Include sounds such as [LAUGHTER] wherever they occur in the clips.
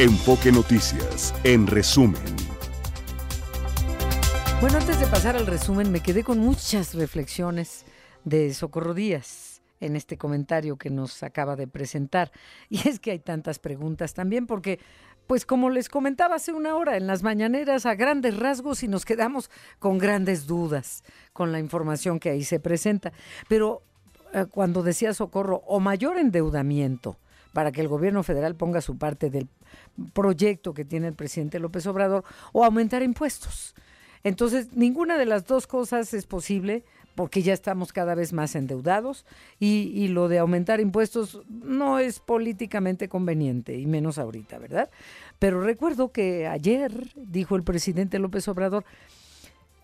Enfoque Noticias, en resumen. Bueno, antes de pasar al resumen, me quedé con muchas reflexiones de Socorro Díaz en este comentario que nos acaba de presentar. [LAUGHS] Y es que hay tantas preguntas también, porque, pues como les comentaba hace una hora, en las mañaneras a grandes rasgos y nos quedamos con grandes dudas con la información que ahí se presenta. Pero eh, cuando decía Socorro, o mayor endeudamiento, para que el gobierno federal ponga su parte del proyecto que tiene el presidente López Obrador, o aumentar impuestos. Entonces, ninguna de las dos cosas es posible porque ya estamos cada vez más endeudados y, y, lo de aumentar impuestos no es políticamente conveniente, y menos ahorita, ¿verdad? Pero recuerdo que ayer dijo el presidente López Obrador,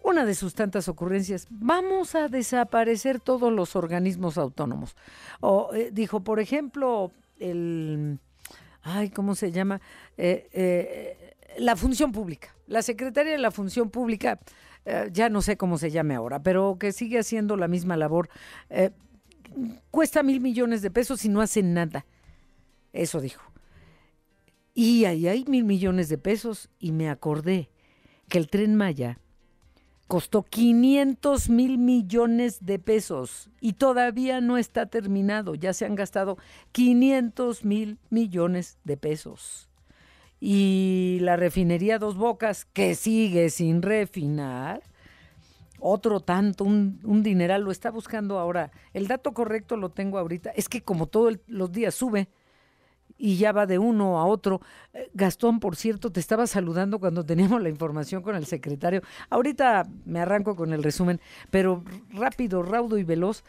una de sus tantas ocurrencias, vamos a desaparecer todos los organismos autónomos. O eh, dijo, por ejemplo, el, ay, ¿cómo se llama? Eh, eh, la función pública. La secretaria de la función pública, eh, ya no sé cómo se llame ahora, pero que sigue haciendo la misma labor, cuesta mil millones de pesos y no hace nada. Eso dijo. Y ahí hay mil millones de pesos y me acordé que el tren Maya costó 500 mil millones de pesos y todavía no está terminado. Ya se han gastado 500 mil millones de pesos. Y la refinería Dos Bocas, que sigue sin refinar, otro tanto, un, un dineral, lo está buscando ahora. El dato correcto lo tengo ahorita. Es que como todos los días sube, y ya va de uno a otro. Eh, Gastón, por cierto, te estaba saludando cuando teníamos la información con el secretario. Ahorita me arranco con el resumen, pero rápido, raudo y veloz.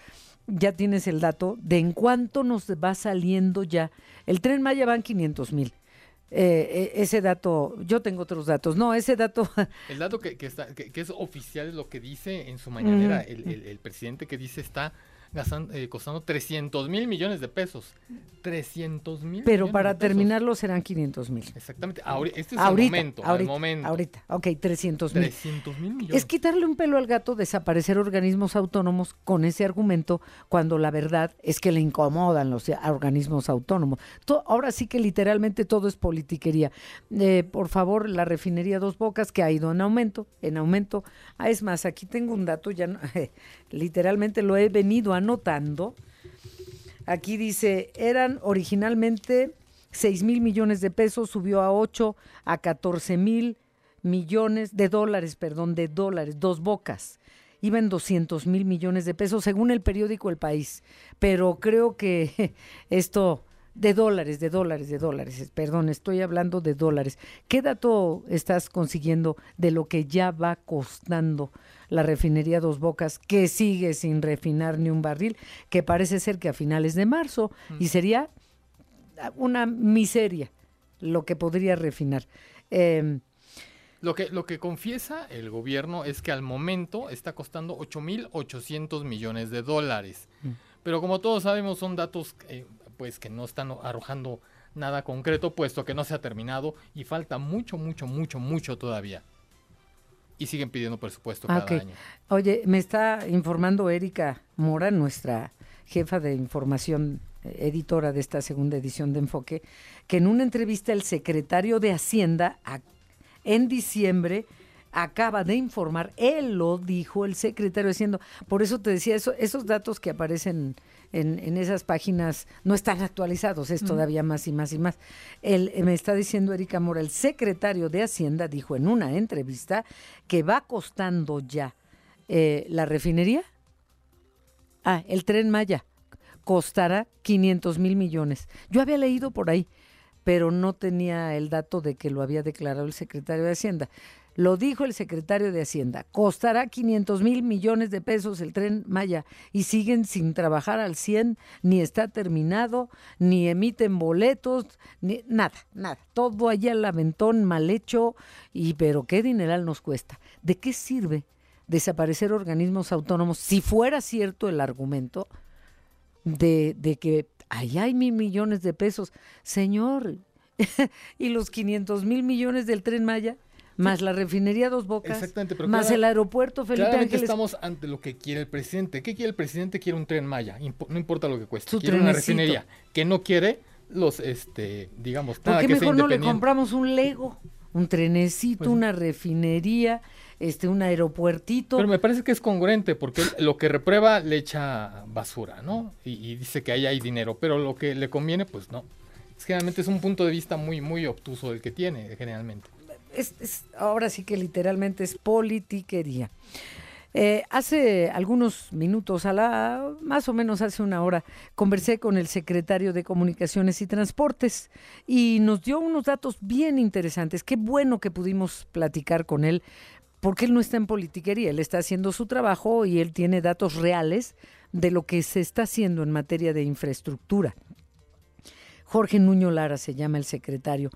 Ya tienes el dato de en cuánto nos va saliendo ya. El tren Maya van 500 mil. Eh, ese dato, yo tengo otros datos. No, ese dato. [LAUGHS] El dato que, que está, que, que, es oficial es lo que dice en su mañanera el, el, el presidente que dice está Gastando, eh, costando 300 mil millones de pesos. 300 mil Pero para terminarlo serán 500 mil. Exactamente. Ahori este es ahorita, el momento. Ahorita, el momento. ahorita. Ok, 300 mil. 300 mil millones. Es quitarle un pelo al gato, desaparecer organismos autónomos con ese argumento, cuando la verdad es que le incomodan los organismos autónomos. Ahora sí que literalmente todo es politiquería. Eh, por favor, la refinería Dos Bocas, que ha ido en aumento, en aumento. Ah, es más, aquí tengo un dato, ya no, [LAUGHS] literalmente lo he venido anotando. Aquí dice, eran originalmente 6 mil millones de pesos, subió a 8, a 14 mil millones de dólares, perdón, de dólares, dos bocas. Iban 200 mil millones de pesos, según el periódico El País. Pero creo que [LAUGHS] esto de dólares, de dólares, de dólares, perdón, estoy hablando de dólares. ¿Qué dato estás consiguiendo de lo que ya va costando la refinería Dos Bocas, que sigue sin refinar ni un barril, que parece ser que a finales de marzo, mm. y sería una miseria lo que podría refinar? Eh, lo que, lo que confiesa el gobierno es que al momento está costando 8.800 millones de dólares. Mm. Pero como todos sabemos, son datos eh, pues que no están arrojando nada concreto, puesto que no se ha terminado y falta mucho, mucho, mucho, mucho todavía. Y siguen pidiendo presupuesto cada okay. año. Oye, me está informando Erika Mora, nuestra jefa de información editora de esta segunda edición de Enfoque, que en una entrevista el secretario de Hacienda a, en diciembre acaba de informar, él lo dijo el secretario diciendo, por eso te decía, eso, esos datos que aparecen en, en, esas páginas no están actualizados, es todavía más y más y más. Él, me está diciendo Erika Mora, el secretario de Hacienda dijo en una entrevista que va costando ya eh, la refinería, ah, el tren Maya, costará 500 mil millones. Yo había leído por ahí, pero no tenía el dato de que lo había declarado el secretario de Hacienda. Lo dijo el secretario de Hacienda. Costará 500 mil millones de pesos el tren Maya y siguen sin trabajar al 100, ni está terminado, ni emiten boletos, ni nada, nada. Todo allá al mal hecho, y pero qué dineral nos cuesta. ¿De qué sirve desaparecer organismos autónomos si fuera cierto el argumento de, de que allá hay mil millones de pesos? Señor, [LAUGHS] y los 500 mil millones del tren Maya más la refinería Dos Bocas, pero más el aeropuerto Felipe claramente Ángeles. estamos ante lo que quiere el presidente. ¿Qué quiere el presidente? Quiere un tren Maya, no importa lo que cueste. Su quiere trenecito. una refinería. que no quiere? los, este, digamos, ¿Por qué mejor no le compramos un Lego? Un trenecito, pues una refinería, este, un aeropuertito. Pero me parece que es congruente, porque lo que reprueba le echa basura, ¿no? Y, dice que ahí hay dinero, pero lo que le conviene, pues no. generalmente es un punto de vista muy, muy obtuso el que tiene, generalmente. Es, ahora sí que literalmente es politiquería. Eh, hace algunos minutos, a la, más o menos hace una hora, conversé con el secretario de Comunicaciones y Transportes y nos dio unos datos bien interesantes. Qué bueno que pudimos platicar con él porque él no está en politiquería, él está haciendo su trabajo y él tiene datos reales de lo que se está haciendo en materia de infraestructura. Jorge Nuño Lara se llama el secretario.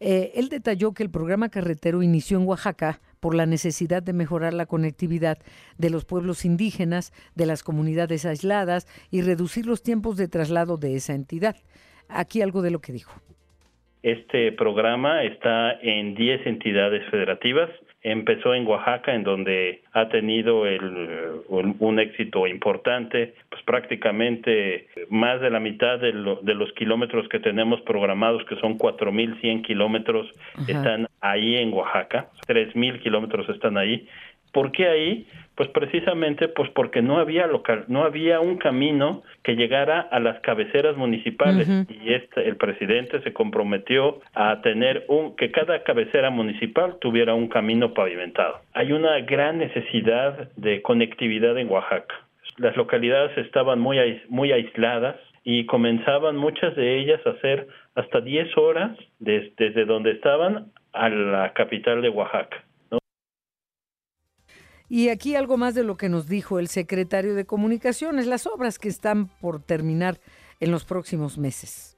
Eh, él detalló que el programa carretero inició en Oaxaca por la necesidad de mejorar la conectividad de los pueblos indígenas, de las comunidades aisladas y reducir los tiempos de traslado de esa entidad. Aquí algo de lo que dijo. Este programa está en 10 entidades federativas empezó en Oaxaca, en donde ha tenido el, un, éxito importante, pues prácticamente más de la mitad de, de los kilómetros que tenemos programados, que son 4.100 kilómetros, están ahí en Oaxaca, 3.000 kilómetros están ahí. ¿Por qué ahí? Pues precisamente pues porque no había local, no había un camino que llegara a las cabeceras municipales y este, el presidente se comprometió a tener un que cada cabecera municipal tuviera un camino pavimentado. Hay una gran necesidad de conectividad en Oaxaca. Las localidades estaban muy muy aisladas y comenzaban muchas de ellas a hacer hasta 10 horas desde donde estaban a la capital de Oaxaca. Y aquí algo más de lo que nos dijo el secretario de Comunicaciones, las obras que están por terminar en los próximos meses.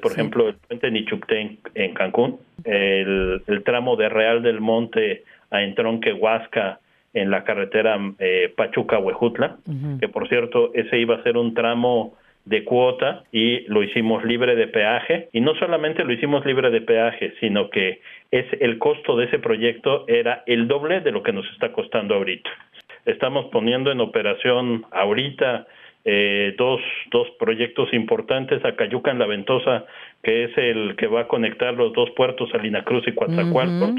Por ejemplo, el puente Nichupté en, Cancún, el, tramo de Real del Monte a Entronque Huasca en la carretera eh, Pachuca-Huejutla, que por cierto, ese iba a ser un tramo de cuota y lo hicimos libre de peaje y no solamente lo hicimos libre de peaje, sino que es el costo de ese proyecto era el doble de lo que nos está costando ahorita. Estamos poniendo en operación ahorita eh, dos, dos proyectos importantes, Acayucan La Ventosa, que es el que va a conectar los dos puertos, Salina Cruz y Coatzacoalcos,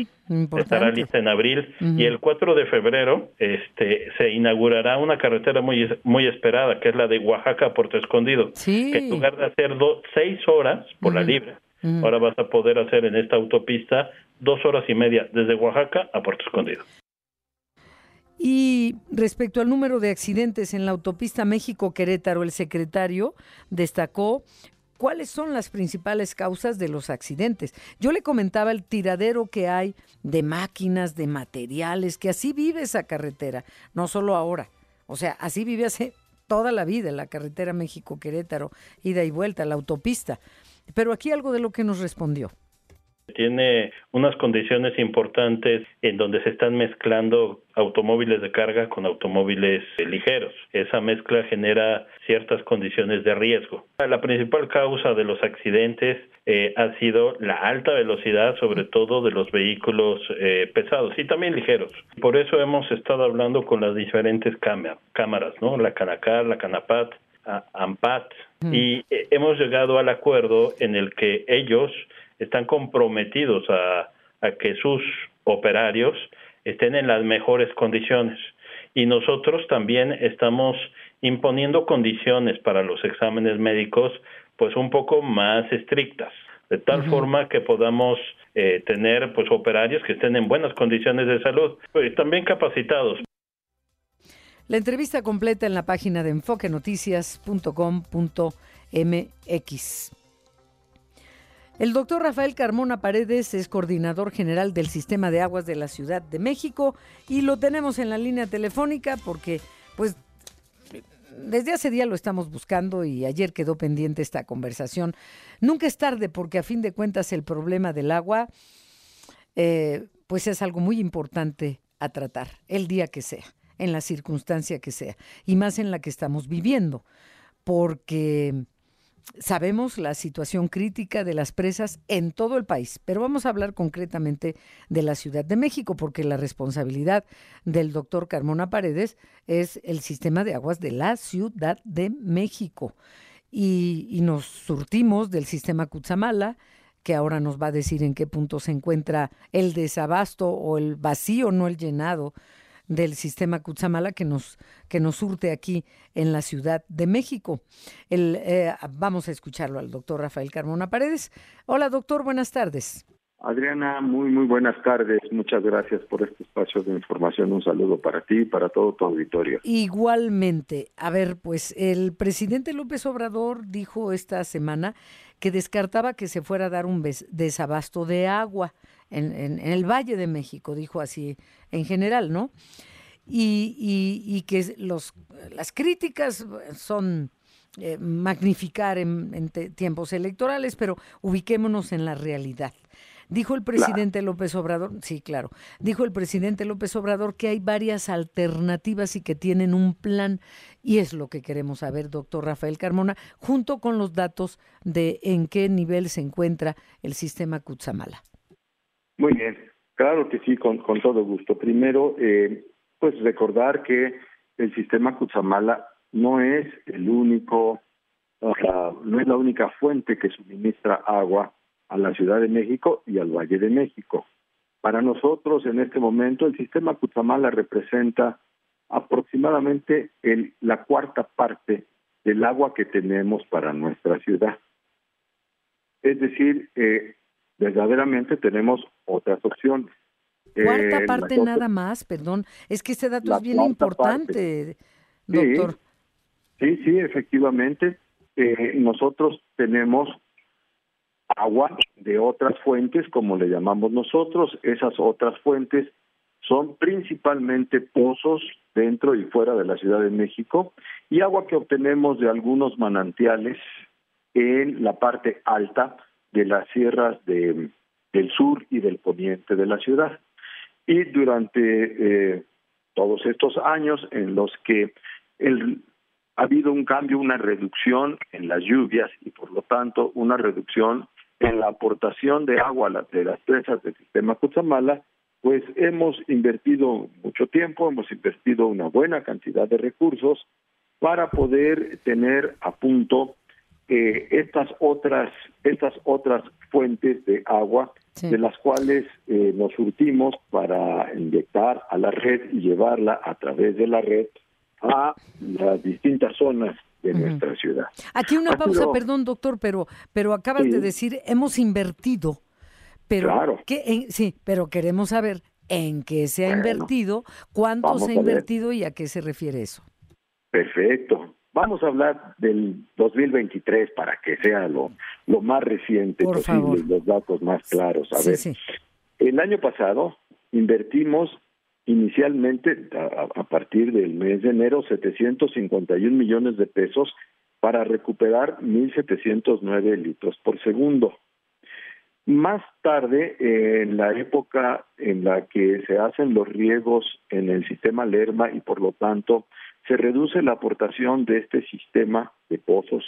estará lista en abril, y el 4 de febrero este, se inaugurará una carretera muy, muy esperada, que es la de Oaxaca a Puerto Escondido, que en lugar de hacer seis horas por la libre, ahora vas a poder hacer en esta autopista dos horas y media desde Oaxaca a Puerto Escondido. Y respecto al número de accidentes en la autopista México-Querétaro, el secretario destacó cuáles son las principales causas de los accidentes. Yo le comentaba el tiradero que hay de máquinas, de materiales, que así vive esa carretera, no solo ahora. O sea, así vive hace toda la vida la carretera México-Querétaro, ida y vuelta, la autopista. Pero aquí algo de lo que nos respondió. Tiene unas condiciones importantes en donde se están mezclando automóviles de carga con automóviles ligeros. Esa mezcla genera ciertas condiciones de riesgo. La principal causa de los accidentes eh, ha sido la alta velocidad, sobre todo de los vehículos eh, pesados y también ligeros. Por eso hemos estado hablando con las diferentes cámaras, ¿no? La Canacar, la Canapat, AMPAT, y eh, hemos llegado al acuerdo en el que ellos están comprometidos a, que sus operarios estén en las mejores condiciones. Y nosotros también estamos imponiendo condiciones para los exámenes médicos pues un poco más estrictas, de tal forma que podamos eh, tener pues operarios que estén en buenas condiciones de salud, y también capacitados. La entrevista completa en la página de enfoquenoticias.com.mx. El doctor Rafael Carmona Paredes es coordinador general del Sistema de Aguas de la Ciudad de México y lo tenemos en la línea telefónica porque, pues, desde hace día lo estamos buscando y ayer quedó pendiente esta conversación. Nunca es tarde porque a fin de cuentas el problema del agua, eh, pues es algo muy importante a tratar, el día que sea, en la circunstancia que sea, y más en la que estamos viviendo, porque Sabemos la situación crítica de las presas en todo el país, pero vamos a hablar concretamente de la Ciudad de México, porque la responsabilidad del doctor Carmona Paredes es el sistema de aguas de la Ciudad de México. y, nos surtimos del sistema Cutzamala, que ahora nos va a decir en qué punto se encuentra el desabasto o el vacío, no el llenado del sistema Cutzamala que nos, que nos surte aquí en la Ciudad de México. El, eh, vamos a escucharlo al doctor Rafael Carmona Paredes. Hola doctor, buenas tardes. Adriana, muy, muy buenas tardes. Muchas gracias por este espacio de información. Un saludo para ti y para todo tu auditorio. Igualmente. A ver, pues el presidente López Obrador dijo esta semana que descartaba que se fuera a dar un desabasto de agua en, en, el Valle de México, dijo así en general, ¿no? Y, y, que los, las críticas son eh, magnificar en, en tiempos electorales, pero ubiquémonos en la realidad. Dijo el presidente López Obrador, sí, claro, dijo el presidente López Obrador que hay varias alternativas y que tienen un plan y es lo que queremos saber, doctor Rafael Carmona, junto con los datos de en qué nivel se encuentra el sistema Cutzamala. Muy bien, claro que sí, con, todo gusto. Primero, eh, pues recordar que el sistema Cutzamala no es el único, no es la única fuente que suministra agua a la Ciudad de México y al Valle de México. Para nosotros, en este momento, el sistema Cutzamala representa aproximadamente el, la cuarta parte del agua que tenemos para nuestra ciudad. Es decir, eh, verdaderamente tenemos otras opciones. Cuarta eh, parte nada más, perdón. Es que este dato es bien importante, doctor. Sí, sí, efectivamente. Eh, nosotros tenemos agua de otras fuentes, como le llamamos nosotros. Esas otras fuentes son principalmente pozos dentro y fuera de la Ciudad de México y agua que obtenemos de algunos manantiales en la parte alta de las sierras de, del sur y del poniente de la ciudad. Y durante eh, todos estos años en los que el, ha habido un cambio, una reducción en las lluvias y por lo tanto una reducción en la aportación de agua de las presas del sistema Cutzamala, pues hemos invertido mucho tiempo, hemos invertido una buena cantidad de recursos para poder tener a punto eh, estas otras estas otras fuentes de agua de las cuales eh, nos surtimos para inyectar a la red y llevarla a través de la red a las distintas zonas de nuestra ciudad. Aquí una pausa, perdón doctor, pero pero acabas de decir hemos invertido, pero claro. sí, pero queremos saber en qué se ha invertido, cuánto se ha invertido y a qué se refiere eso. Perfecto. Vamos a hablar del 2023 para que sea lo, lo más reciente posible, los datos más claros. A ver, el año pasado invertimos inicialmente a, partir del mes de enero 751 millones de pesos para recuperar 1.709 litros por segundo. Más tarde, en la época en la que se hacen los riegos en el sistema Lerma y por lo tanto se reduce la aportación de este sistema de pozos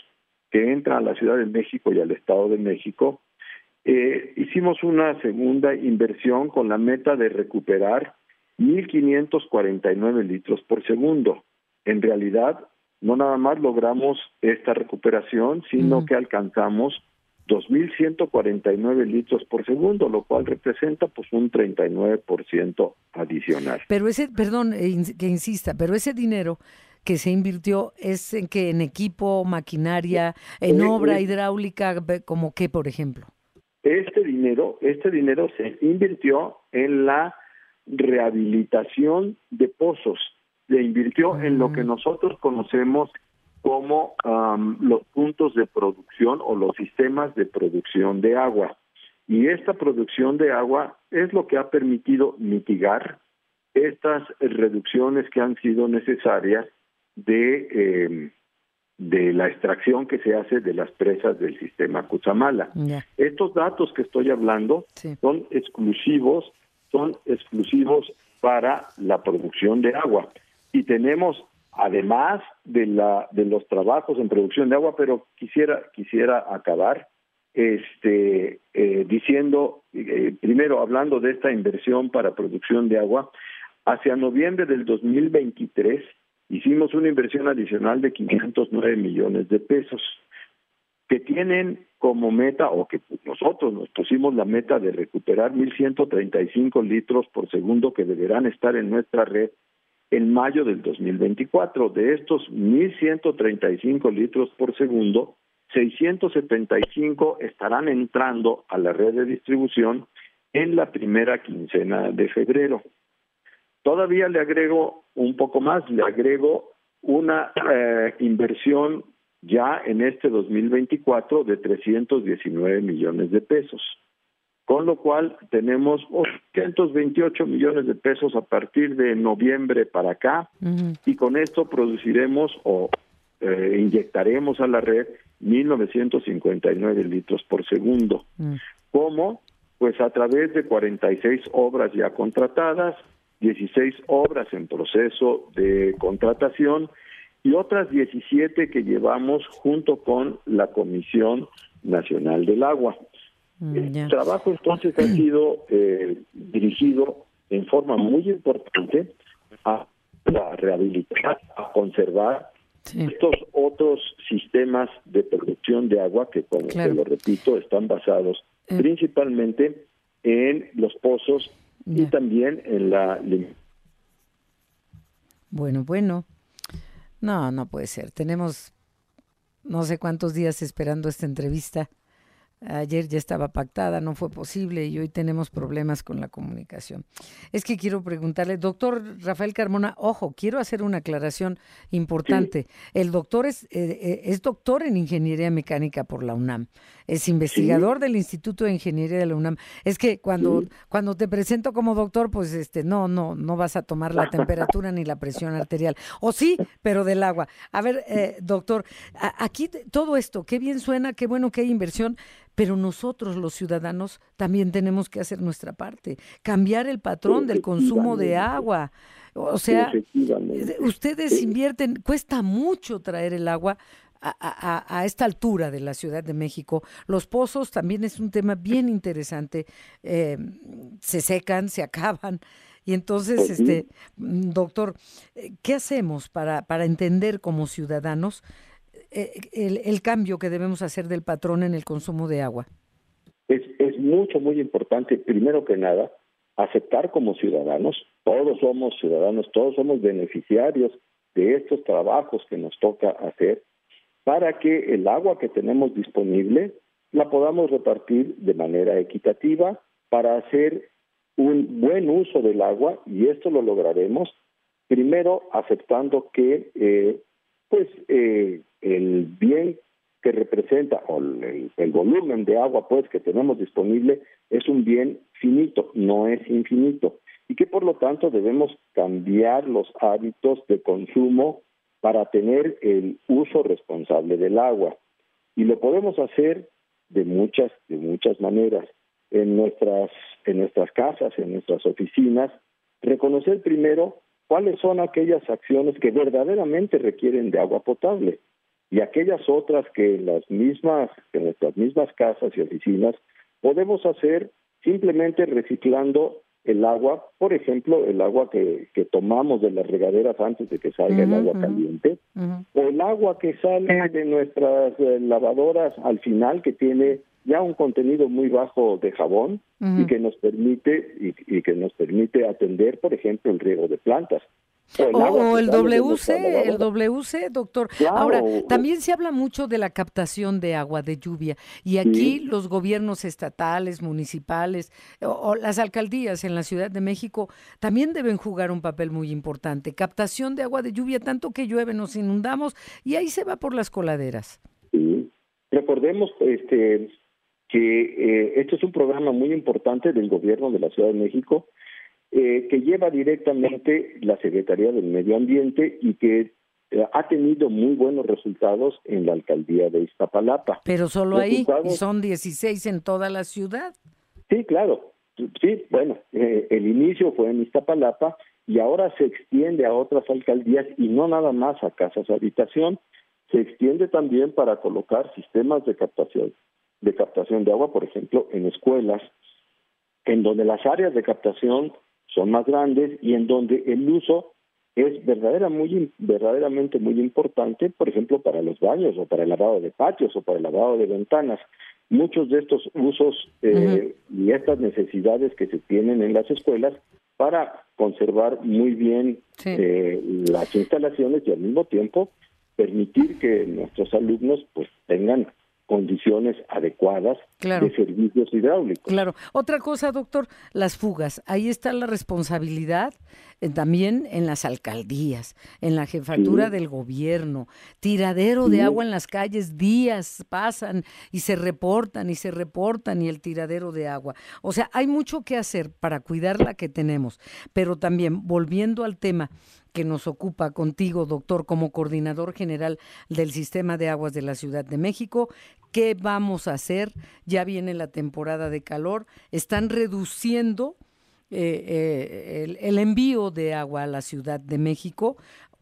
que entra a la Ciudad de México y al Estado de México, eh, hicimos una segunda inversión con la meta de recuperar 1.549 litros por segundo. En realidad, no nada más logramos esta recuperación, sino que alcanzamos 2.149 litros por segundo, lo cual representa pues un 39% adicional. Pero ese, perdón eh, que insista, pero ese dinero que se invirtió es en que en equipo, maquinaria, en obra hidráulica, como qué, por ejemplo. Este dinero, este dinero se invirtió en la rehabilitación de pozos, se invirtió en lo que mm. nosotros conocemos como los puntos de producción o los sistemas de producción de agua. Y esta producción de agua es lo que ha permitido mitigar estas reducciones que han sido necesarias de, em, de la extracción que se hace de las presas del sistema Cuchamala. Estos datos que estoy hablando son exclusivos son exclusivos para la producción de agua. Y tenemos, además de, la, de los trabajos en producción de agua, pero quisiera, quisiera acabar este, eh, diciendo, eh, primero hablando de esta inversión para producción de agua, hacia noviembre del 2023 hicimos una inversión adicional de 509 millones de pesos. que tienen como meta, o que nosotros nos pusimos la meta de recuperar 1.135 litros por segundo que deberán estar en nuestra red en mayo del 2024. De estos 1.135 litros por segundo, 675 estarán entrando a la red de distribución en la primera quincena de febrero. Todavía le agrego un poco más, le agrego una eh, inversión ya en este 2024 de 319 millones de pesos, con lo cual tenemos 828 millones de pesos a partir de noviembre para acá y con esto produciremos o eh, inyectaremos a la red 1.959 litros por segundo. Mm. ¿Cómo? Pues a través de 46 obras ya contratadas, 16 obras en proceso de contratación y otras 17 que llevamos junto con la Comisión Nacional del Agua. Mm, El trabajo entonces ha sido eh, dirigido en forma muy importante a, rehabilitar, a conservar estos otros sistemas de producción de agua que, como te lo repito, están basados eh. principalmente en los pozos y también en la... Bueno, bueno. No, no puede ser. Tenemos no sé cuántos días esperando esta entrevista Ayer ya estaba pactada, no fue posible y hoy tenemos problemas con la comunicación. Es que quiero preguntarle, doctor Rafael Carmona, ojo, quiero hacer una aclaración importante. El doctor es, eh, eh, es doctor en ingeniería mecánica por la UNAM, es investigador del Instituto de Ingeniería de la UNAM. Es que cuando, cuando te presento como doctor, pues este, no, no, no vas a tomar la temperatura ni la presión arterial. O sí, pero del agua. A ver, eh, doctor, aquí todo esto, qué bien suena, qué bueno que hay inversión pero nosotros los ciudadanos también tenemos que hacer nuestra parte, cambiar el patrón del consumo de agua. O sea, ustedes invierten, cuesta mucho traer el agua a, esta altura de la Ciudad de México. Los pozos también es un tema bien interesante. Eh, se secan, se acaban. Y entonces, este, doctor, eh, ¿qué hacemos para, para entender como ciudadanos eh, el, el, cambio que debemos hacer del patrón en el consumo de agua? Es, es mucho, muy importante, primero que nada, aceptar como ciudadanos, todos somos ciudadanos, todos somos beneficiarios de estos trabajos que nos toca hacer para que el agua que tenemos disponible la podamos repartir de manera equitativa para hacer un buen uso del agua y esto lo lograremos primero aceptando que eh, pues eh, el bien que representa o el, volumen de agua pues que tenemos disponible es un bien finito, no es infinito y que por lo tanto debemos cambiar los hábitos de consumo para tener el uso responsable del agua. Y lo podemos hacer de muchas de muchas maneras. En nuestras en nuestras casas, en nuestras oficinas, reconocer primero cuáles son aquellas acciones que verdaderamente requieren de agua potable y aquellas otras que en las mismas, en nuestras mismas casas y oficinas podemos hacer simplemente reciclando el agua, por ejemplo, el agua que, que tomamos de las regaderas antes de que salga el agua caliente, o el agua que sale de nuestras eh, lavadoras al final, que tiene ya un contenido muy bajo de jabón y que nos permite y, que nos permite atender, por ejemplo, el riego de plantas. O el, WC, el WC, doctor. Ahora, también se habla mucho de la captación de agua de lluvia y aquí los gobiernos estatales, municipales o, las alcaldías en la Ciudad de México también deben jugar un papel muy importante. Captación de agua de lluvia, tanto que llueve nos inundamos y ahí se va por las coladeras. Recordemos este que eh, este es un programa muy importante del gobierno de la Ciudad de México eh, que lleva directamente la Secretaría del Medio Ambiente y que eh, ha tenido muy buenos resultados en la alcaldía de Iztapalapa. Pero solo ahí, son 16 en toda la ciudad. Sí, claro. Sí, bueno, el inicio fue en Iztapalapa y ahora se extiende a otras alcaldías y no nada más a casas de habitación, se extiende también para colocar sistemas de captación de captación de agua, por ejemplo, en escuelas, en donde las áreas de captación son más grandes y en donde el uso es verdadera, muy, verdaderamente muy importante, por ejemplo, para los baños o para el lavado de patios o para el lavado de ventanas. Muchos de estos usos eh, y estas necesidades que se tienen en las escuelas para conservar muy bien eh, las instalaciones y al mismo tiempo permitir que nuestros alumnos pues tengan condiciones adecuadas de servicios hidráulicos. Claro. Otra cosa, doctor, las fugas. Ahí está la responsabilidad eh, también en las alcaldías, en la jefatura del gobierno. Tiradero de agua en las calles, días pasan y se reportan y se reportan y el tiradero de agua. O sea, hay mucho que hacer para cuidar la que tenemos. Pero también, volviendo al tema que nos ocupa contigo, doctor, como coordinador general del Sistema de Aguas de la Ciudad de México. ¿Qué vamos a hacer? Ya viene la temporada de calor. Están reduciendo eh, eh, el, envío de agua a la Ciudad de México,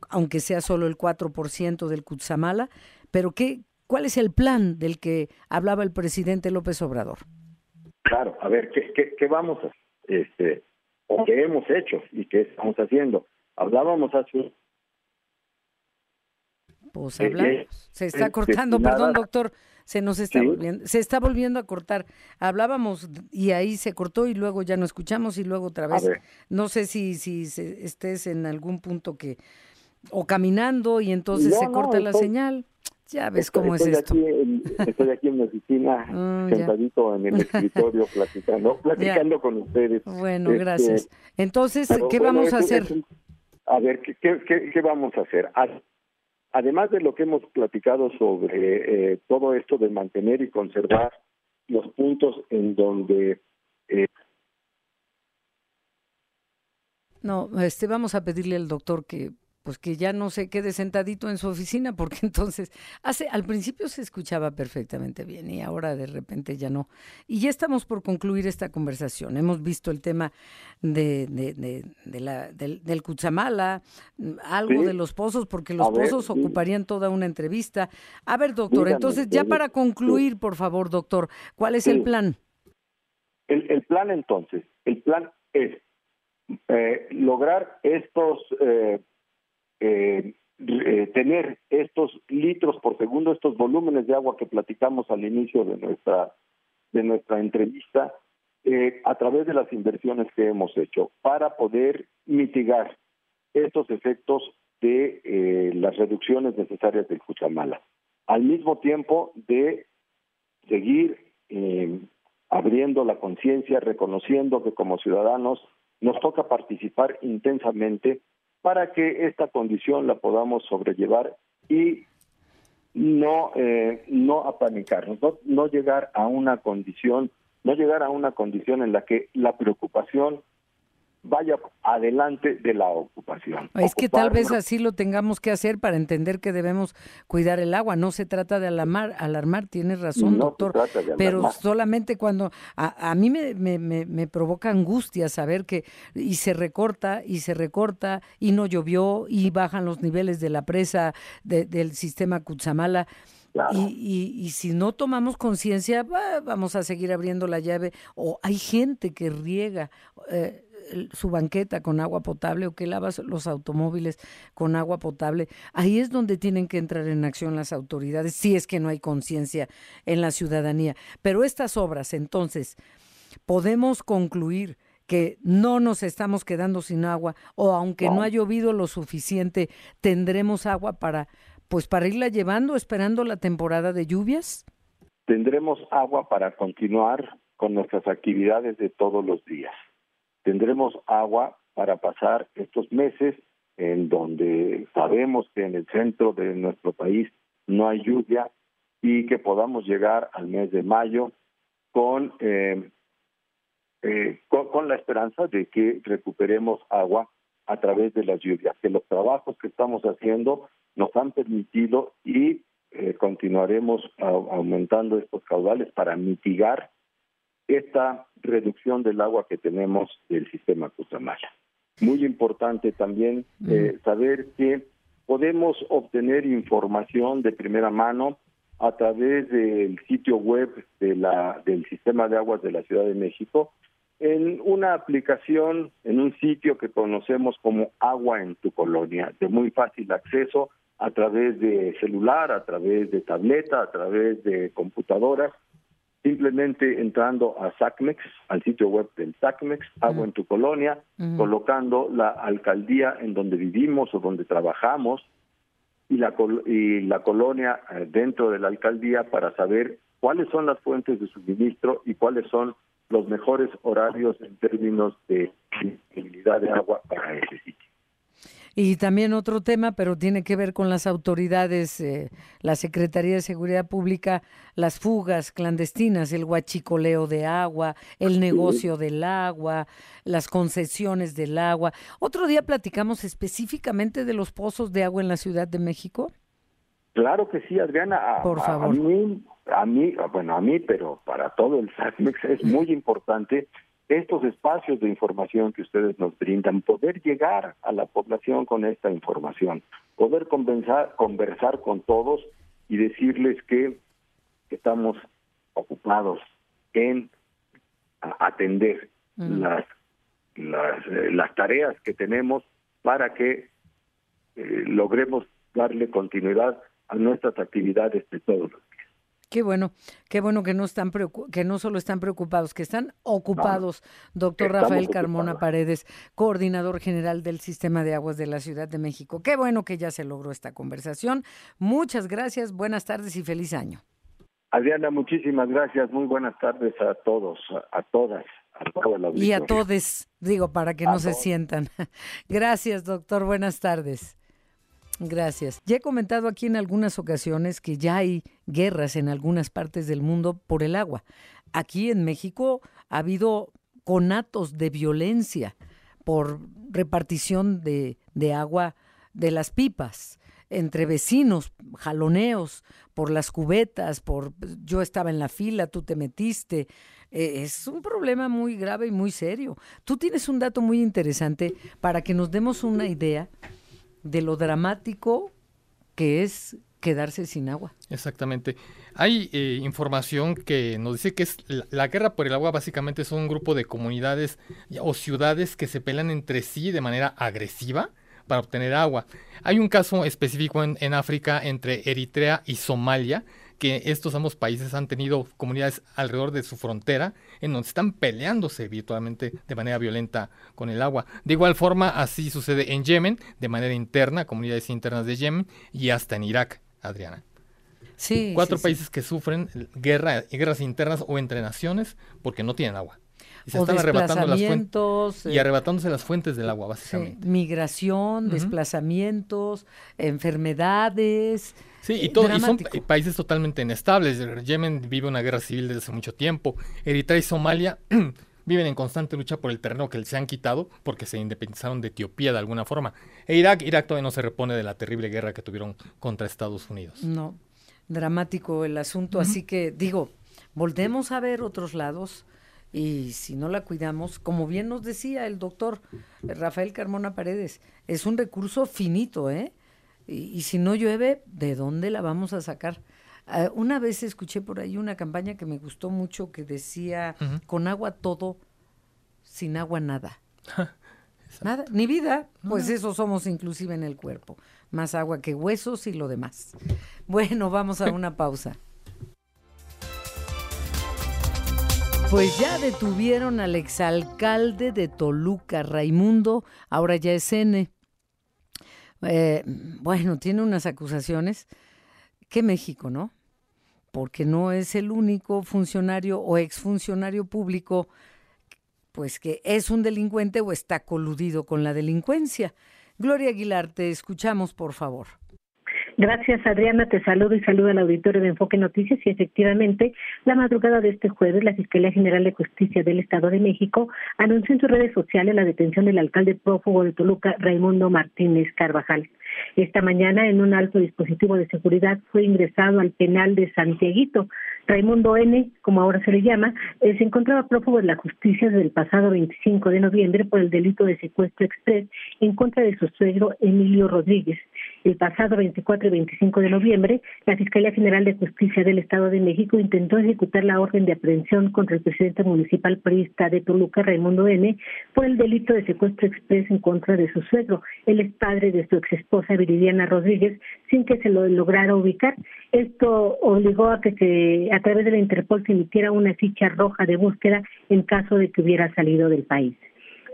aunque sea solo el 4% del Cutzamala. Pero ¿qué, ¿cuál es el plan del que hablaba el presidente López Obrador? Claro, a ver, ¿qué, qué, vamos a este, o qué hemos hecho y qué estamos haciendo? Hablábamos hace... Pues hablamos. Se está cortando, perdón, doctor. Se nos está volviendo, se está volviendo a cortar. Hablábamos y ahí se cortó y luego ya no escuchamos y luego otra vez. No sé si, si estés en algún punto que o caminando y entonces se corta la señal. Ya ves cómo es esto. estoy aquí en mi oficina, [LAUGHS] ah, sentadito en el escritorio, [LAUGHS] platicando, platicando con ustedes. Bueno, este, gracias. Entonces, ¿qué vamos a hacer? a ver, ¿qué, qué, qué, vamos a hacer? Además de lo que hemos platicado sobre eh, todo esto de mantener y conservar los puntos en donde... Eh, no, este, vamos a pedirle al doctor que pues que ya no se quede sentadito en su oficina, porque [LAUGHS] entonces, hace, al principio se escuchaba perfectamente bien y ahora de repente ya no. Y ya estamos por concluir esta conversación. Hemos visto el tema de, de, la, del, del Cutzamala, algo de los pozos, porque los pozos ocuparían toda una entrevista. A ver, doctor, entonces ya para concluir, por favor, doctor, ¿cuál es el plan? El, el, plan entonces, el plan es eh, lograr estos... Eh, eh, eh, tener estos litros por segundo, estos volúmenes de agua que platicamos al inicio de nuestra de nuestra entrevista, eh, a través de las inversiones que hemos hecho para poder mitigar estos efectos de eh, las reducciones necesarias del Cuchamala. Al mismo tiempo de seguir abriendo la conciencia, reconociendo que como ciudadanos nos toca participar intensamente para que esta condición la podamos sobrellevar y no eh, no apanicarnos, no, no llegar a una condición, no llegar a una condición en la que la preocupación vaya adelante de la ocupación. Es que tal vez así lo tengamos que hacer para entender que debemos cuidar el agua. No se trata de alarmar, alarmar tienes razón, doctor, pero solamente cuando a, mí me, me, me, provoca angustia saber que y se recorta y se recorta y no llovió y bajan los niveles de la presa del sistema Cutzamala. Y, y, si no tomamos conciencia, vamos a seguir abriendo la llave. O hay gente que riega. Eh, su banqueta con agua potable o que lava los automóviles con agua potable. Ahí es donde tienen que entrar en acción las autoridades, si es que no hay conciencia en la ciudadanía. Pero estas obras, entonces, podemos concluir que no nos estamos quedando sin agua o aunque no, ha llovido lo suficiente, tendremos agua para pues para irla llevando esperando la temporada de lluvias? Tendremos agua para continuar con nuestras actividades de todos los días tendremos agua para pasar estos meses en donde sabemos que en el centro de nuestro país no hay lluvia y que podamos llegar al mes de mayo con, eh, eh, con, la esperanza de que recuperemos agua a través de las lluvias, que los trabajos que estamos haciendo nos han permitido y eh, continuaremos aumentando estos caudales para mitigar esta reducción del agua que tenemos del sistema Cusamala. Muy importante también eh, saber que podemos obtener información de primera mano a través del sitio web de la, del Sistema de Aguas de la Ciudad de México en una aplicación, en un sitio que conocemos como Agua en tu colonia, de muy fácil acceso a través de celular, a través de tableta, a través de computadoras, simplemente entrando a SACMEX, al sitio web del SACMEX, Agua en tu colonia, colocando la alcaldía en donde vivimos o donde trabajamos y la, y la colonia eh, dentro de la alcaldía para saber cuáles son las fuentes de suministro y cuáles son los mejores horarios en términos de disponibilidad de agua para ese sitio. Y también otro tema, pero tiene que ver con las autoridades, eh, la Secretaría de Seguridad Pública, las fugas clandestinas, el huachicoleo de agua, el negocio del agua, las concesiones del agua. Otro día platicamos específicamente de los pozos de agua en la Ciudad de México. Claro que sí, Adriana. Por favor. A mí, a mí, bueno, a mí, pero para todo el [LAUGHS] SACMEX es muy importante estos espacios de información que ustedes nos brindan, poder llegar a la población con esta información, poder conversar, conversar con todos y decirles que estamos ocupados en atender las, las, eh, las, tareas que tenemos para que eh, logremos darle continuidad a nuestras actividades de todos los Qué bueno, qué bueno que no están que no solo están preocupados, que están ocupados. Doctor Rafael Carmona Paredes, coordinador general del Sistema de Aguas de la Ciudad de México. Qué bueno que ya se logró esta conversación. Muchas gracias, buenas tardes y feliz año. Adriana, muchísimas gracias. Muy buenas tardes a todos, a, todas. A y a todos, digo, para que no se sientan. [LAUGHS] Gracias, doctor. Buenas tardes. Gracias. Ya he comentado aquí en algunas ocasiones que ya hay guerras en algunas partes del mundo por el agua. Aquí en México ha habido conatos de violencia por repartición de, agua de las pipas entre vecinos, jaloneos por las cubetas, por yo estaba en la fila, tú te metiste. Eh, es un problema muy grave y muy serio. Tú tienes un dato muy interesante para que nos demos una idea de lo dramático que es quedarse sin agua. Exactamente. Hay eh, información que nos dice que es la, guerra por el agua básicamente son un grupo de comunidades o ciudades que se pelean entre sí de manera agresiva para obtener agua. Hay un caso específico en África entre Eritrea y Somalia que estos ambos países han tenido comunidades alrededor de su frontera en donde están peleándose virtualmente de manera violenta con el agua. De igual forma, así sucede en Yemen, de manera interna, comunidades internas de Yemen y hasta en Irak, Adriana. Sí, Cuatro países que sufren guerra, guerras internas o entre naciones porque no tienen agua. Y se están arrebatando las fuentes y arrebatándose las fuentes del agua, básicamente. migración, desplazamientos, enfermedades, Sí, y, todo, y son países totalmente inestables. Yemen vive una guerra civil desde hace mucho tiempo. Eritrea y Somalia [CLEARS THROAT] viven en constante lucha por el terreno que se han quitado porque se independizaron de Etiopía de alguna forma. E Irak, Irak todavía no se repone de la terrible guerra que tuvieron contra Estados Unidos. No, dramático el asunto. Así que digo, volvemos a ver otros lados y si no la cuidamos, como bien nos decía el doctor Rafael Carmona Paredes, es un recurso finito, ¿eh? Y, si no llueve, ¿de dónde la vamos a sacar? Ah, una vez escuché por ahí una campaña que me gustó mucho que decía, con agua todo, sin agua nada. [LAUGHS] nada, ni vida, pues eso somos inclusive en el cuerpo. Más agua que huesos y lo demás. Bueno, vamos a una pausa. Pues ya detuvieron al exalcalde de Toluca, Raimundo, ahora ya es N. Eh, bueno, tiene unas acusaciones que México, ¿no? Porque no es el único funcionario o exfuncionario público, pues que es un delincuente o está coludido con la delincuencia. Gloria Aguilar, te escuchamos, por favor. Gracias, Adriana. Te saludo y saludo al auditorio de Enfoque Noticias. Y efectivamente, la madrugada de este jueves, la Fiscalía General de Justicia del Estado de México anunció en sus redes sociales la detención del alcalde prófugo de Toluca, Raimundo Martínez Carvajal. Esta mañana, en un alto dispositivo de seguridad, fue ingresado al penal de Santiaguito. Raimundo N., como ahora se le llama, eh, se encontraba prófugo de la justicia desde el pasado 25 de noviembre por el delito de secuestro express en contra de su suegro Emilio Rodríguez. El pasado 24 y 25 de noviembre, la Fiscalía General de Justicia del Estado de México intentó ejecutar la orden de aprehensión contra el presidente municipal priista de Toluca, Raimundo N., por el delito de secuestro expreso en contra de su suegro. Él es padre de su exesposa Viridiana Rodríguez, sin que se lo lograra ubicar. Esto obligó a que se, a través de la Interpol se emitiera una ficha roja de búsqueda en caso de que hubiera salido del país.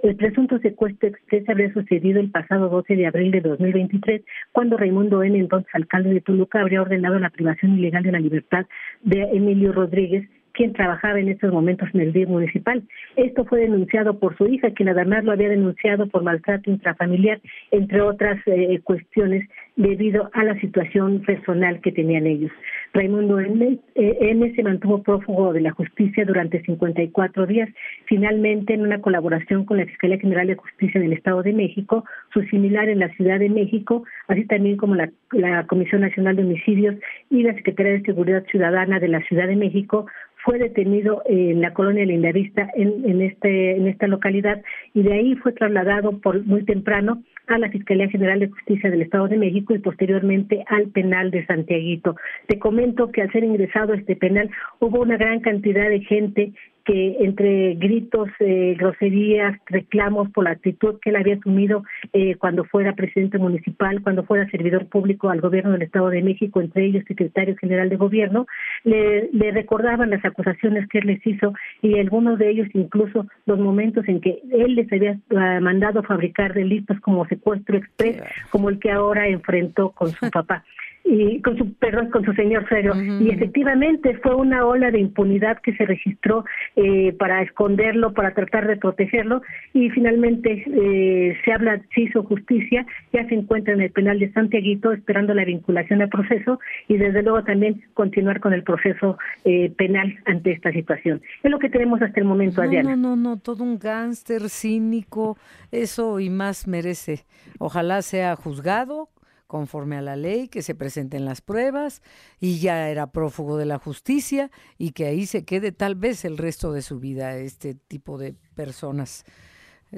El presunto secuestro expreso habría sucedido el pasado 12 de abril de 2023, cuando Raimundo N., entonces alcalde de Toluca, habría ordenado la privación ilegal de la libertad de Emilio Rodríguez, quien trabajaba en estos momentos en el DIR municipal. Esto fue denunciado por su hija, quien además lo había denunciado por maltrato intrafamiliar, entre otras eh, cuestiones, debido a la situación personal que tenían ellos. Raimundo N, eh, N, se mantuvo prófugo de la justicia durante 54 días. Finalmente, en una colaboración con la Fiscalía General de Justicia del Estado de México, su similar en la Ciudad de México, así también como la Comisión Nacional de Homicidios y la Secretaría de Seguridad Ciudadana de la Ciudad de México, fue detenido en la colonia Lindavista en, en, este, en esta localidad y de ahí fue trasladado por muy temprano a la Fiscalía General de Justicia del Estado de México y posteriormente al penal de Santiaguito. Te comento que al ser ingresado a este penal hubo una gran cantidad de gente que entre gritos, eh, groserías, reclamos por la actitud que él había asumido eh, cuando fuera presidente municipal, cuando fuera servidor público al gobierno del Estado de México, entre ellos secretario general de gobierno, le, le recordaban las acusaciones que él les hizo y algunos de ellos incluso los momentos en que él les había uh, mandado fabricar delitos como secuestro express, como el que ahora enfrentó con su [LAUGHS] papá y con su perdón con su señor suegro y efectivamente fue una ola de impunidad que se registró eh, para esconderlo para tratar de protegerlo y finalmente eh, se habla se hizo justicia ya se encuentra en el penal de Santiaguito esperando la vinculación al proceso y desde luego también continuar con el proceso eh, penal ante esta situación. Es lo que tenemos hasta el momento no, Adriana. no no no todo un gánster cínico eso y más merece. Ojalá sea juzgado conforme a la ley, que se presenten las pruebas y ya era prófugo de la justicia y que ahí se quede tal vez el resto de su vida este tipo de personas,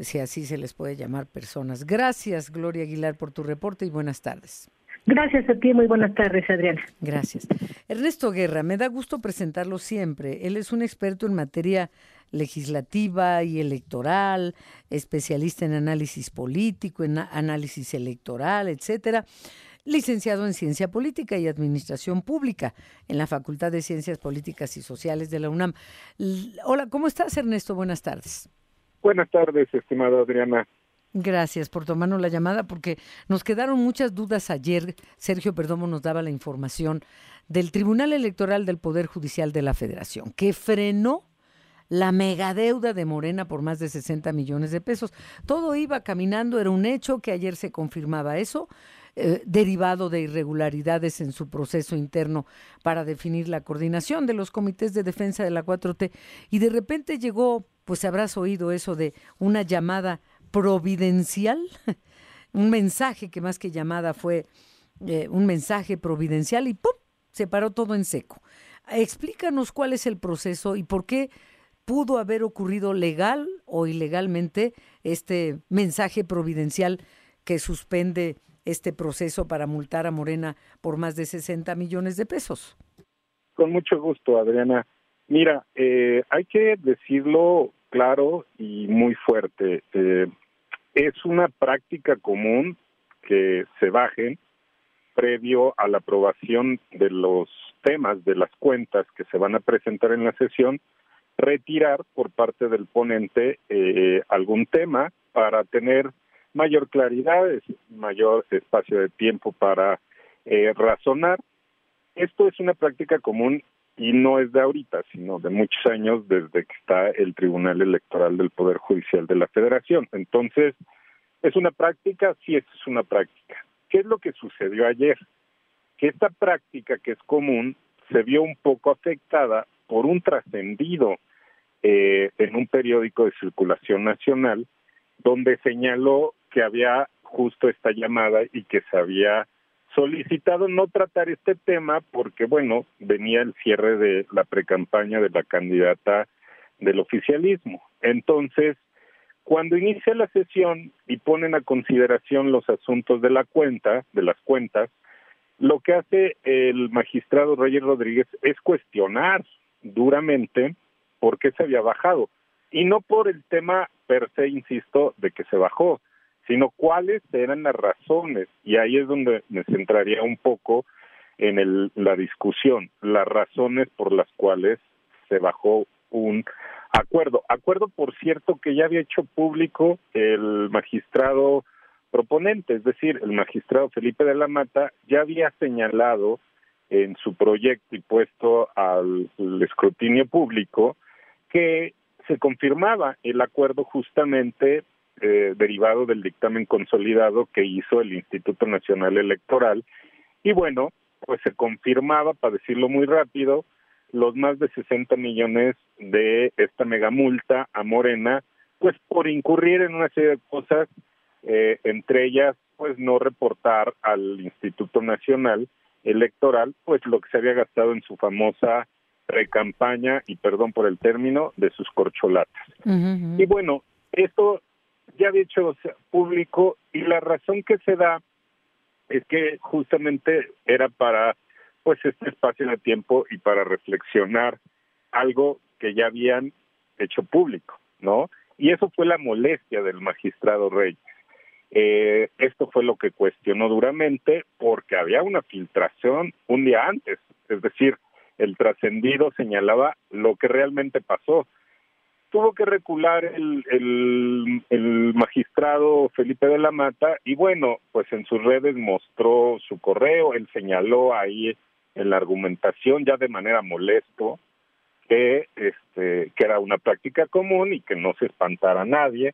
si así se les puede llamar personas. Gracias, Gloria Aguilar, por tu reporte y buenas tardes. Gracias a ti, muy buenas tardes, Adriana. Gracias. Ernesto Guerra, me da gusto presentarlo siempre. Él es un experto en materia legislativa y electoral, especialista en análisis político, en análisis electoral, etcétera. Licenciado en Ciencia Política y Administración Pública en la Facultad de Ciencias Políticas y Sociales de la UNAM. Hola, ¿cómo estás, Ernesto? Buenas tardes. Buenas tardes, estimada Adriana. Gracias por tomarnos la llamada porque nos quedaron muchas dudas ayer. Sergio Perdomo nos daba la información del Tribunal Electoral del Poder Judicial de la Federación, que frenó la megadeuda de Morena por más de 60 millones de pesos. Todo iba caminando, era un hecho que ayer se confirmaba eso, eh, derivado de irregularidades en su proceso interno para definir la coordinación de los comités de defensa de la 4T. Y de repente llegó, pues habrás oído eso de una llamada providencial, [LAUGHS] un mensaje que más que llamada fue eh, un mensaje providencial y ¡pum! se paró todo en seco. Explícanos cuál es el proceso y por qué pudo haber ocurrido legal o ilegalmente este mensaje providencial que suspende este proceso para multar a Morena por más de 60 millones de pesos. Con mucho gusto, Adriana. Mira, eh, hay que decirlo claro y muy fuerte. Eh, es una práctica común que se bajen previo a la aprobación de los temas de las cuentas que se van a presentar en la sesión retirar por parte del ponente eh, algún tema para tener mayor claridad, mayor espacio de tiempo para eh, razonar. Esto es una práctica común y no es de ahorita, sino de muchos años desde que está el Tribunal Electoral del Poder Judicial de la Federación. Entonces, ¿es una práctica? Sí, es una práctica. ¿Qué es lo que sucedió ayer? Que esta práctica que es común se vio un poco afectada por un trascendido eh, en un periódico de circulación nacional donde señaló que había justo esta llamada y que se había solicitado no tratar este tema porque, bueno, venía el cierre de la precampaña de la candidata del oficialismo. Entonces, Cuando inicia la sesión y ponen a consideración los asuntos de la cuenta, de las cuentas, lo que hace el magistrado Reyes Rodríguez es cuestionar duramente por qué se había bajado. Y no por el tema per se, insisto, de que se bajó, sino cuáles eran las razones. Y ahí es donde me centraría un poco en el, la discusión, las razones por las cuales se bajó un acuerdo. Acuerdo, por cierto, que ya había hecho público el magistrado proponente, es decir, el magistrado Felipe de la Mata ya había señalado en su proyecto y puesto al, escrutinio público que se confirmaba el acuerdo justamente eh, derivado del dictamen consolidado que hizo el Instituto Nacional Electoral y bueno, pues se confirmaba, para decirlo muy rápido, los más de 60 millones de esta megamulta a Morena, pues por incurrir en una serie de cosas, eh, entre ellas, pues no reportar al Instituto Nacional Electoral, pues lo que se había gastado en su famosa precampaña, y perdón por el término, de sus corcholatas. Y bueno, esto ya había hecho público y la razón que se da es que justamente era para pues este espacio de tiempo y para reflexionar algo que ya habían hecho público, ¿no? Y eso fue la molestia del magistrado Reyes. Eh, esto fue lo que cuestionó duramente porque había una filtración un día antes, es decir, el trascendido señalaba lo que realmente pasó, tuvo que recular el, el, magistrado Felipe de la Mata y bueno, pues en sus redes mostró su correo, él señaló ahí en la argumentación ya de manera molesto que este que era una práctica común y que no se espantara nadie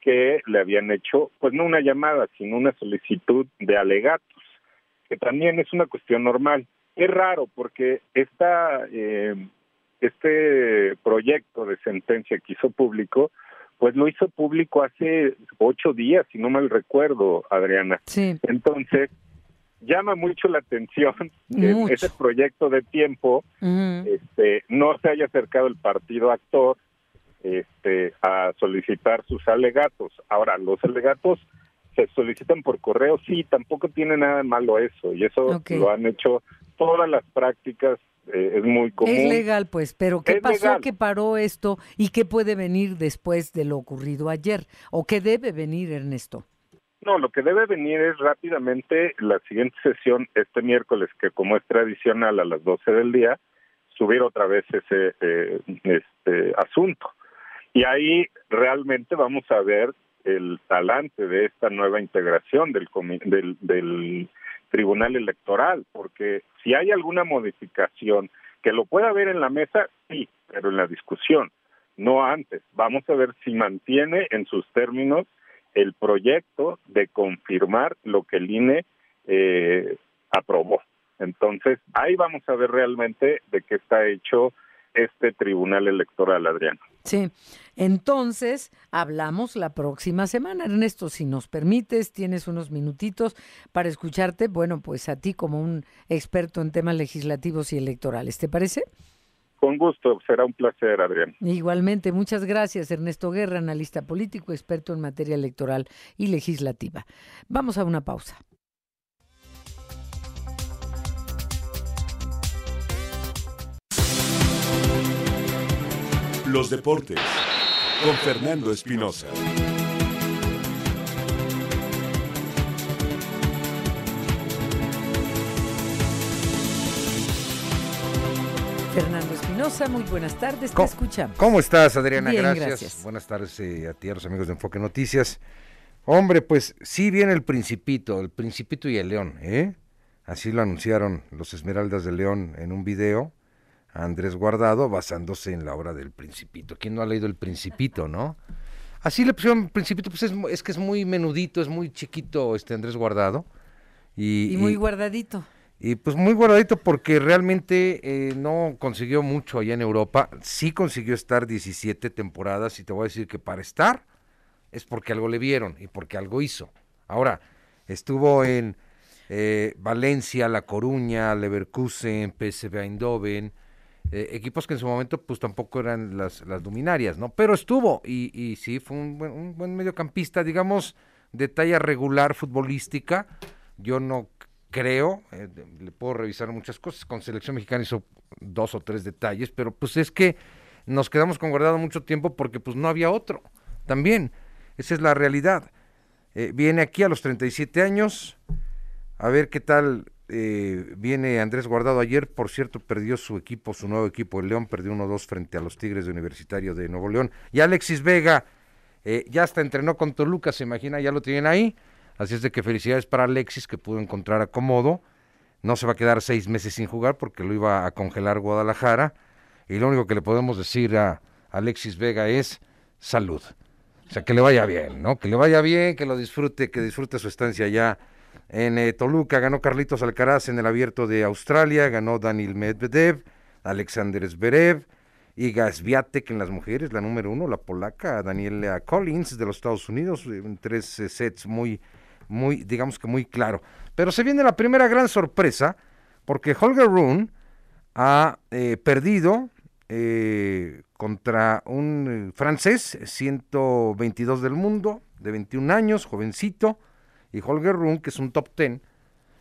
que le habían hecho pues no una llamada sino una solicitud de alegatos que también es una cuestión normal. Es raro porque esta eh, este proyecto de sentencia que hizo público, pues lo hizo público hace ocho días, si no mal recuerdo, Adriana. Sí. Entonces, llama mucho la atención que ese proyecto de tiempo este, no se haya acercado el partido actor este, a solicitar sus alegatos. Ahora, los alegatos se solicitan por correo, sí, tampoco tiene nada de malo eso, y eso lo han hecho todas las prácticas eh, es muy común. Es legal, pues, pero ¿qué pasó que paró esto y qué puede venir después de lo ocurrido ayer? ¿O qué debe venir, Ernesto? No, lo que debe venir es rápidamente la siguiente [LAUGHS] sesión este miércoles, que como es tradicional a las 12 del día, subir otra vez ese eh, este asunto. Y ahí realmente vamos a ver el talante de esta nueva integración del, del, del Tribunal Electoral, porque si hay alguna modificación que lo pueda ver en la mesa, sí, pero en la discusión, no antes. Vamos a ver si mantiene en sus términos el proyecto de confirmar lo que el INE eh, aprobó. Entonces, ahí vamos a ver realmente de qué está hecho este Tribunal Electoral, Adriano. Sí, entonces hablamos la próxima semana. Ernesto, si nos permites, tienes unos minutitos para escucharte, bueno, pues a ti como un experto en temas legislativos y electorales, ¿te parece? Con gusto, será un placer, Adrián. Igualmente, muchas gracias, Ernesto Guerra, analista político, experto en materia electoral y legislativa. Vamos a una pausa. Los deportes con Fernando Espinosa. Fernando Espinosa, muy buenas tardes, te escuchamos. ¿Cómo estás, Adriana? gracias. Buenas tardes eh, a ti, a los amigos de Enfoque Noticias. Hombre, pues sí viene el Principito, el Principito y el León, ¿eh? Así lo anunciaron los Esmeraldas de León en un video Andrés Guardado basándose en la obra del Principito. ¿Quién no ha leído el Principito, no? Así le pusieron Principito, pues es, que es muy menudito, es muy chiquito este Andrés Guardado. Y, muy guardadito. Y pues muy guardadito porque realmente eh, no consiguió mucho allá en Europa. Sí consiguió estar 17 temporadas y te voy a decir que para estar es porque algo le vieron y porque algo hizo. Ahora, estuvo en eh, Valencia, La Coruña, Leverkusen, PSV Eindhoven, eh, equipos que en su momento pues tampoco eran las, las luminarias, ¿no? Pero estuvo y, sí, fue un buen, un buen mediocampista, digamos, de talla regular futbolística. Yo no creo, eh, le puedo revisar muchas cosas, con selección mexicana hizo dos o tres detalles, pero pues es que nos quedamos con guardado mucho tiempo porque pues no había otro, también, esa es la realidad. Eh, viene aquí a los 37 años, a ver qué tal eh, viene Andrés Guardado ayer, por cierto, perdió su equipo, su nuevo equipo, el León, perdió 1-2 frente a los Tigres de Universitario de Nuevo León. Y Alexis Vega eh, ya hasta entrenó con Toluca, se imagina, ya lo tienen ahí. Así es de que felicidades para Alexis, que pudo encontrar acomodo. No se va a quedar seis meses sin jugar porque lo iba a congelar Guadalajara. Y lo único que le podemos decir a Alexis Vega es salud. O sea, que le vaya bien, ¿no? Que le vaya bien, que lo disfrute, que disfrute su estancia allá en eh, Toluca ganó Carlitos Alcaraz en el abierto de Australia, ganó Daniel Medvedev, Alexander Zverev, y Gasviatek en las mujeres, la número uno, la polaca, Daniela Collins de los Estados Unidos, en tres eh, sets muy, muy, digamos que muy claro. Pero se viene la primera gran sorpresa, porque Holger Rune ha eh, perdido contra un francés, 122 del mundo, de 21 años, jovencito, y Holger Rune, que es un top ten,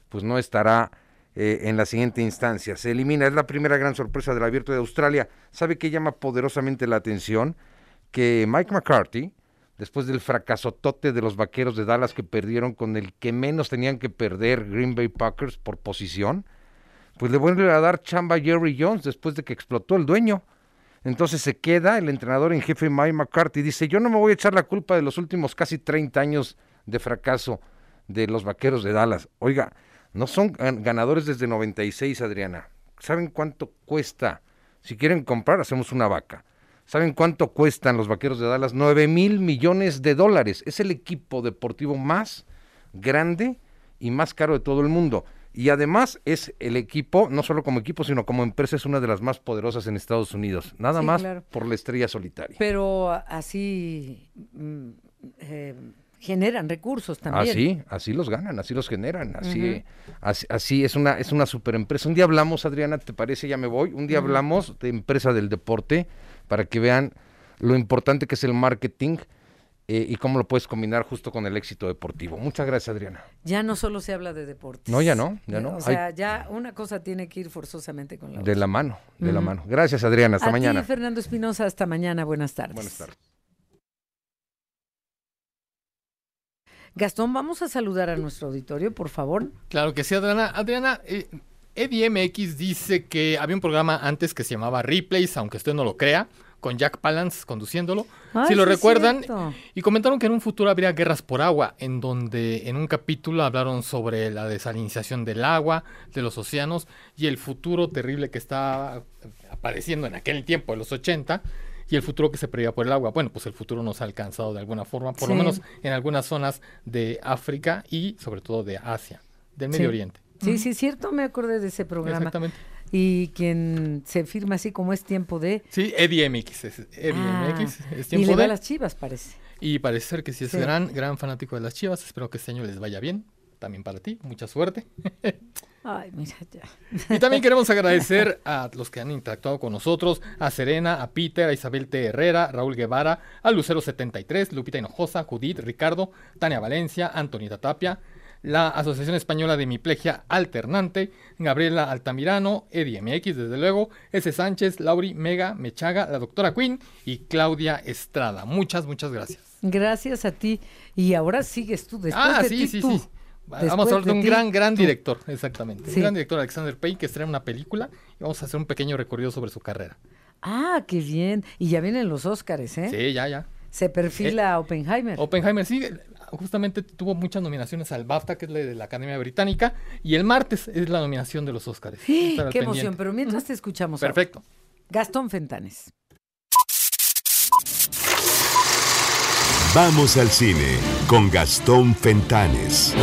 pues no estará eh, en la siguiente instancia. Se elimina, es la primera gran sorpresa del abierto de Australia. ¿Sabe qué llama poderosamente la atención? Que Mike McCarthy, después del fracasotote de los vaqueros de Dallas que perdieron con el que menos tenían que perder Green Bay Packers por posición, pues le vuelve a dar chamba a Jerry Jones después de que explotó el dueño. Entonces se queda el entrenador en jefe Mike McCarthy. Dice, yo no me voy a echar la culpa de los últimos casi 30 años de fracaso de los Vaqueros de Dallas. Oiga, no son ganadores desde 96, Adriana. ¿Saben cuánto cuesta? Si quieren comprar, hacemos una vaca. ¿Saben cuánto cuestan los Vaqueros de Dallas? 9 mil millones de dólares. Es el equipo deportivo más grande y más caro de todo el mundo. Y además es el equipo, no solo como equipo, sino como empresa, es una de las más poderosas en Estados Unidos. Nada más por la estrella solitaria. Pero así... Mm, eh, generan recursos también. Así, así los ganan, así los generan, así, así, es una es una super empresa. Un día hablamos, Adriana, ¿te parece? Ya me voy. Un día hablamos de empresa del deporte para que vean lo importante que es el marketing eh, y cómo lo puedes combinar justo con el éxito deportivo. Muchas gracias, Adriana. Ya no solo se habla de deportes. No, ya no, ya no. O sea, ya una cosa tiene que ir forzosamente con la otra. De la mano, de la mano. Gracias, Adriana. Hasta mañana. Fernando Espinosa. Hasta mañana. Buenas tardes. Buenas tardes. Gastón, vamos a saludar a nuestro auditorio, por favor. Claro que sí, Adriana. Adriana, eh, EDMX dice que había un programa antes que se llamaba Replays, aunque usted no lo crea, con Jack Palance conduciéndolo. si lo recuerdan, y comentaron que en un futuro habría guerras por agua, en donde en un capítulo hablaron sobre la desalinización del agua, de los océanos y el futuro terrible que está apareciendo en aquel tiempo, en los 80 y el futuro que se preveía por el agua. Bueno, pues el futuro nos ha alcanzado de alguna forma, por lo menos en algunas zonas de África y sobre todo de Asia, del Medio Oriente. Sí, sí, cierto, me acordé de ese programa. Exactamente. Y quien se firma así como es tiempo de... Sí, Eddie MX, es, ah, es tiempo y le va a las chivas, parece. Y parece ser que sí es gran, gran fanático de las chivas. Espero que este año les vaya bien. También para ti, mucha suerte. [LAUGHS] Ay, mira ya. Y también queremos agradecer a los que han interactuado con nosotros, a Serena, a Peter, a Isabel T. Herrera, Raúl Guevara, a Lucero73, Lupita Hinojosa, Judith, Ricardo, Tania Valencia, Antonita Tapia, la Asociación Española de Hemiplegia Alternante, Gabriela Altamirano, Eddie MX, desde luego, S. Sánchez, Lauri Mega, Mechaga, la doctora Quinn y Claudia Estrada. Muchas, muchas gracias. Gracias a ti. Y ahora sigues tú después ah, de sí, sí, sí. Vamos a hablar de, un gran, gran director, exactamente. Un gran director, Alexander Payne, que estrena una película y vamos a hacer un pequeño recorrido sobre su carrera. Ah, qué bien. Y ya vienen los Óscares, ¿eh? Sí, ya, ya. Se perfila eh, Oppenheimer. Oppenheimer, sí. Justamente tuvo muchas nominaciones al BAFTA, que es la de la Academia Británica, y el martes es la nominación de los Óscares. ¡Qué emoción! Pero mientras te escuchamos. Perfecto. Gastón Fentanes. Vamos al cine con Gastón Fentanes.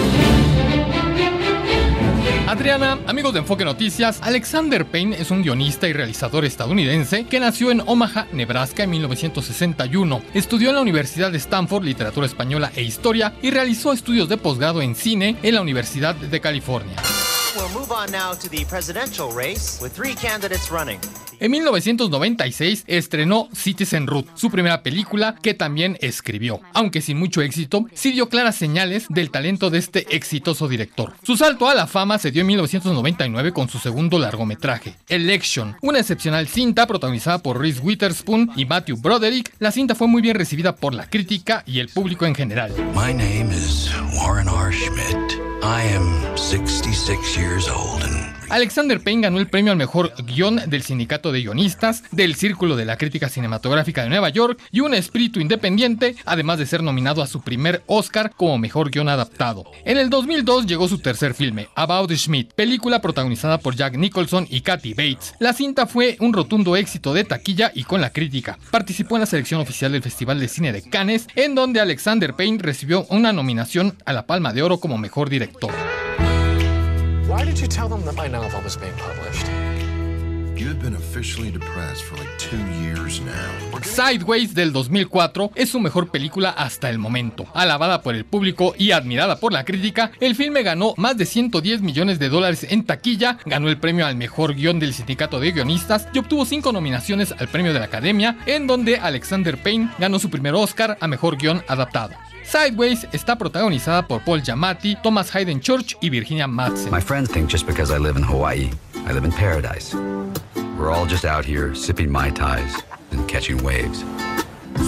Adriana, amigos de Enfoque Noticias, Alexander Payne es un guionista y realizador estadounidense que nació en Omaha, Nebraska en 1961. Estudió en la Universidad de Stanford Literatura Española e Historia y realizó estudios de posgrado en cine en la Universidad de California. Move on now to the presidential race with three candidates running. En 1996 estrenó Citizen Ruth, su primera película que también escribió. Aunque sin mucho éxito, sí dio claras señales del talento de este exitoso director. Su salto a la fama se dio en 1999 con su segundo largometraje, Election, una excepcional cinta protagonizada por Reese Witherspoon y Matthew Broderick. La cinta fue muy bien recibida por la crítica y el público en general. My name is Warren R. Schmidt. I am 66 years old and Alexander Payne ganó el premio al mejor guion del Sindicato de Guionistas, del Círculo de la Crítica Cinematográfica de Nueva York y un espíritu independiente, además de ser nominado a su primer Oscar como mejor guion adaptado. En el 2002 llegó su tercer filme, About Schmidt, película protagonizada por Jack Nicholson y Kathy Bates. La cinta fue un rotundo éxito de taquilla y con la crítica. Participó en la selección oficial del Festival de Cine de Cannes, en donde Alexander Payne recibió una nominación a la Palma de Oro como mejor director. Why did you tell them that my novel was being published? You've been officially depressed for like two years now. Sideways del 2004 es su mejor película hasta el momento. Alabada por el público y admirada por la crítica, el filme ganó más de 110 millones de dólares en taquilla, ganó el premio al mejor guion del sindicato de guionistas y obtuvo cinco nominaciones al premio de la Academia, en donde Alexander Payne ganó su primer Oscar a mejor guion adaptado. Sideways está protagonizada por Paul Giamatti, Thomas Hayden Church y Virginia Madsen. My friends think just because I live in Hawaii, I live in paradise. We're all just out here sipping mai tais and catching waves.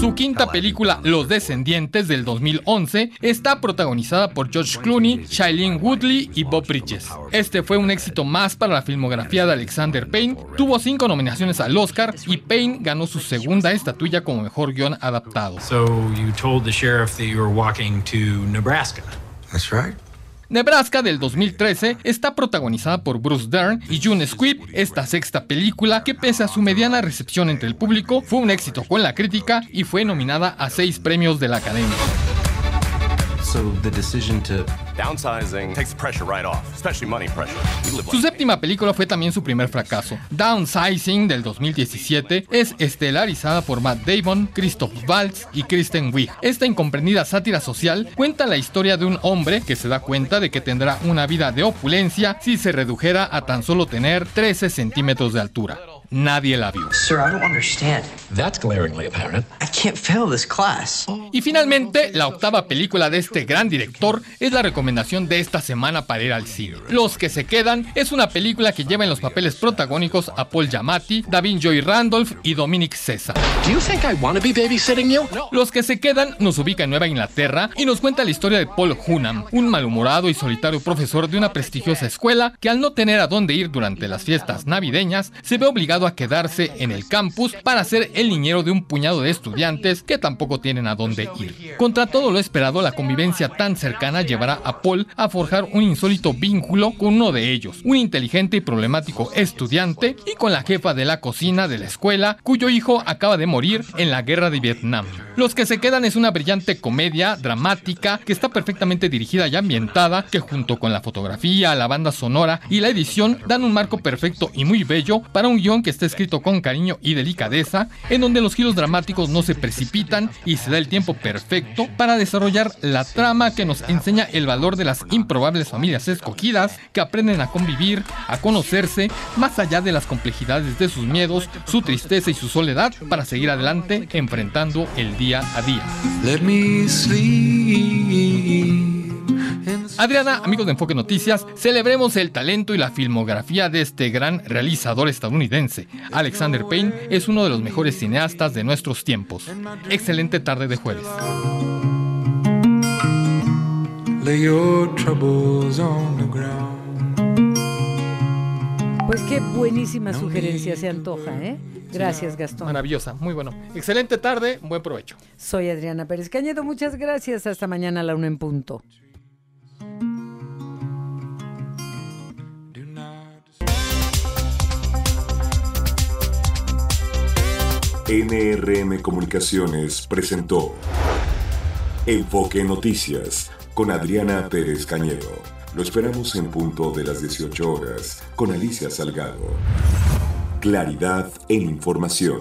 Su quinta película, Los Descendientes, del 2011, está protagonizada por George Clooney, Shailene Woodley y Bob Bridges. Este fue un éxito más para la filmografía de Alexander Payne, tuvo cinco nominaciones al Oscar y Payne ganó su segunda estatuilla como mejor guion adaptado. So you told the sheriff that you were walking to Nebraska. That's right. Nebraska del 2013 está protagonizada por Bruce Dern y June Squibb, esta sexta película que pese a su mediana recepción entre el público fue un éxito con la crítica y fue nominada a seis premios de la Academia. Su séptima película fue también su primer fracaso. Downsizing del 2017 es estelarizada por Matt Damon, Christoph Waltz y Kristen Wiig. Esta incomprendida sátira social cuenta la historia de un hombre que se da cuenta de que tendrá una vida de opulencia si se redujera a tan solo tener 13 centímetros de altura nadie la vio. Y finalmente, la octava película de este gran director es la recomendación de esta semana para ir al cine. Los que se quedan es una película que lleva en los papeles protagónicos a Paul Giamatti, Davin Joy Randolph y Dominic César. Los que se quedan nos ubica en Nueva Inglaterra y nos cuenta la historia de Paul Hunham, un malhumorado y solitario profesor de una prestigiosa escuela que al no tener a dónde ir durante las fiestas navideñas, se ve obligado a quedarse en el campus para ser el niñero de un puñado de estudiantes que tampoco tienen a dónde ir. Contra todo lo esperado, la convivencia tan cercana llevará a Paul a forjar un insólito vínculo con uno de ellos, un inteligente y problemático estudiante, y con la jefa de la cocina de la escuela, cuyo hijo acaba de morir en la guerra de Vietnam. Los que se quedan es una brillante comedia dramática que está perfectamente dirigida y ambientada, que junto con la fotografía, la banda sonora y la edición dan un marco perfecto y muy bello para un guion que está escrito con cariño y delicadeza, en donde los giros dramáticos no se precipitan y se da el tiempo perfecto para desarrollar la trama que nos enseña el valor de las improbables familias escogidas que aprenden a convivir, a conocerse, más allá de las complejidades de sus miedos, su tristeza y su soledad, para seguir adelante enfrentando el día a día. Adriana, amigos de Enfoque Noticias, celebremos el talento y la filmografía de este gran realizador estadounidense. Alexander Payne es uno de los mejores cineastas de nuestros tiempos. Excelente tarde de jueves. Pues qué buenísima sugerencia se antoja, ¿eh? Gracias, Gastón. Maravillosa, muy bueno. Excelente tarde, buen provecho. Soy Adriana Pérez Cañedo, muchas gracias. Hasta mañana a la una en punto. NRM Comunicaciones presentó Enfoque Noticias con Adriana Pérez Cañedo. Lo esperamos en punto de las 18 horas con Alicia Salgado. Claridad en información.